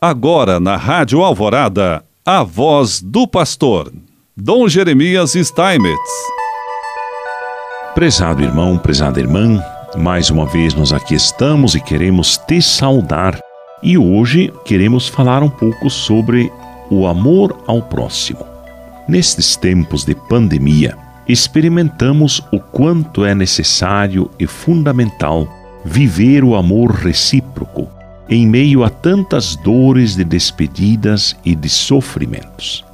Agora na Rádio Alvorada, a voz do pastor, Dom Jeremias Steinmetz. Prezado irmão, prezada irmã, mais uma vez nós aqui estamos e queremos te saudar. E hoje queremos falar um pouco sobre o amor ao próximo. Nestes tempos de pandemia, experimentamos o quanto é necessário e fundamental viver o amor recíproco em meio a tantas dores de despedidas e de sofrimentos.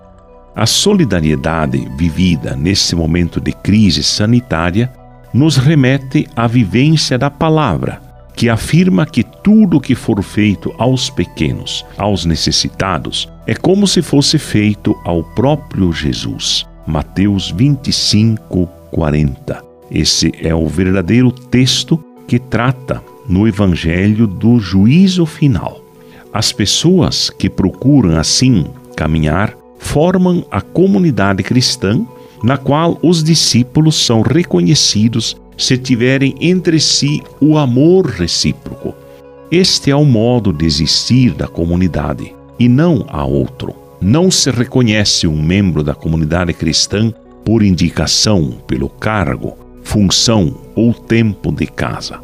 A solidariedade vivida nesse momento de crise sanitária nos remete à vivência da palavra, que afirma que tudo que for feito aos pequenos, aos necessitados, é como se fosse feito ao próprio Jesus. Mateus 25, 40. Esse é o verdadeiro texto que trata no Evangelho do juízo final. As pessoas que procuram assim caminhar formam a comunidade cristã na qual os discípulos são reconhecidos se tiverem entre si o amor recíproco. Este é o modo de existir da comunidade e não há outro. Não se reconhece um membro da comunidade cristã por indicação, pelo cargo, função ou tempo de casa.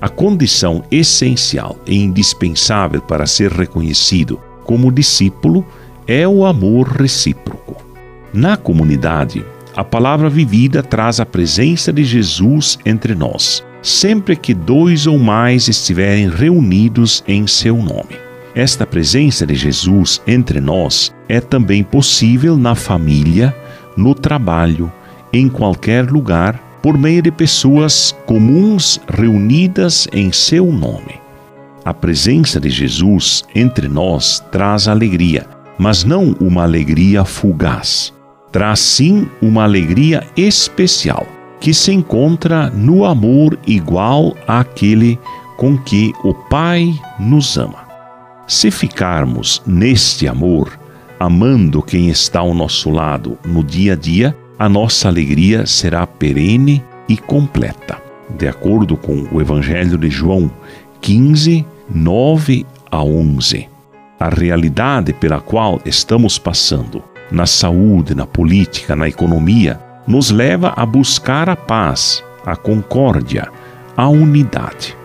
A condição essencial e indispensável para ser reconhecido como discípulo é o amor recíproco. Na comunidade, a palavra vivida traz a presença de Jesus entre nós, sempre que dois ou mais estiverem reunidos em seu nome. Esta presença de Jesus entre nós é também possível na família, no trabalho, em qualquer lugar por meio de pessoas comuns reunidas em seu nome. A presença de Jesus entre nós traz alegria, mas não uma alegria fugaz. Traz sim uma alegria especial, que se encontra no amor igual àquele com que o Pai nos ama. Se ficarmos neste amor, amando quem está ao nosso lado no dia a dia, a nossa alegria será perene e completa. De acordo com o Evangelho de João 15, 9 a 11. A realidade pela qual estamos passando, na saúde, na política, na economia, nos leva a buscar a paz, a concórdia, a unidade.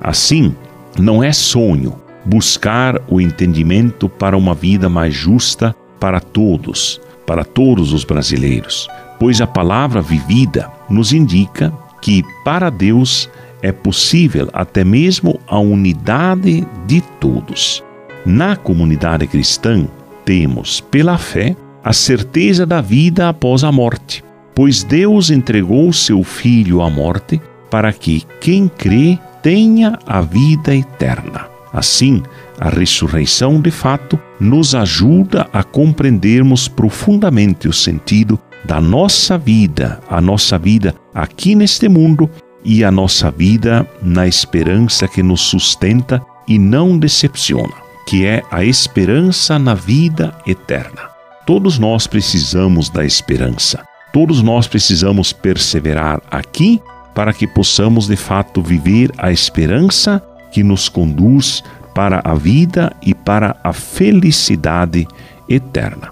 Assim, não é sonho buscar o entendimento para uma vida mais justa para todos, para todos os brasileiros, pois a palavra vivida nos indica que para Deus é possível até mesmo a unidade de todos. Na comunidade cristã, temos, pela fé, a certeza da vida após a morte, pois Deus entregou seu Filho à morte para que quem crê tenha a vida eterna. Assim, a ressurreição de fato nos ajuda a compreendermos profundamente o sentido da nossa vida, a nossa vida aqui neste mundo e a nossa vida na esperança que nos sustenta e não decepciona, que é a esperança na vida eterna. Todos nós precisamos da esperança. Todos nós precisamos perseverar aqui para que possamos de fato viver a esperança que nos conduz para a vida e para a felicidade eterna.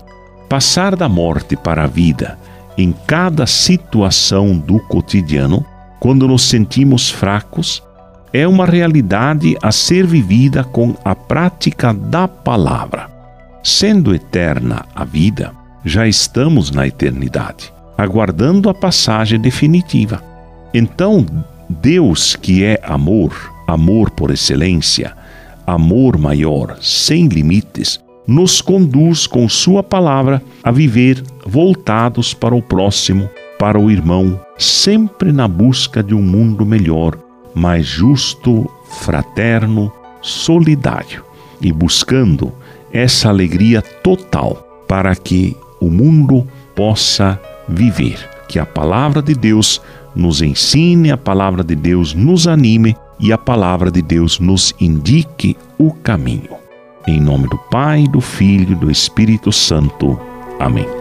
Passar da morte para a vida em cada situação do cotidiano, quando nos sentimos fracos, é uma realidade a ser vivida com a prática da palavra. Sendo eterna a vida, já estamos na eternidade, aguardando a passagem definitiva. Então, Deus, que é amor, amor por excelência, amor maior, sem limites, nos conduz com Sua palavra a viver voltados para o próximo, para o irmão, sempre na busca de um mundo melhor, mais justo, fraterno, solidário e buscando essa alegria total para que o mundo possa viver. Que a palavra de Deus nos ensine, a palavra de Deus nos anime e a palavra de Deus nos indique o caminho. Em nome do Pai, do Filho e do Espírito Santo. Amém.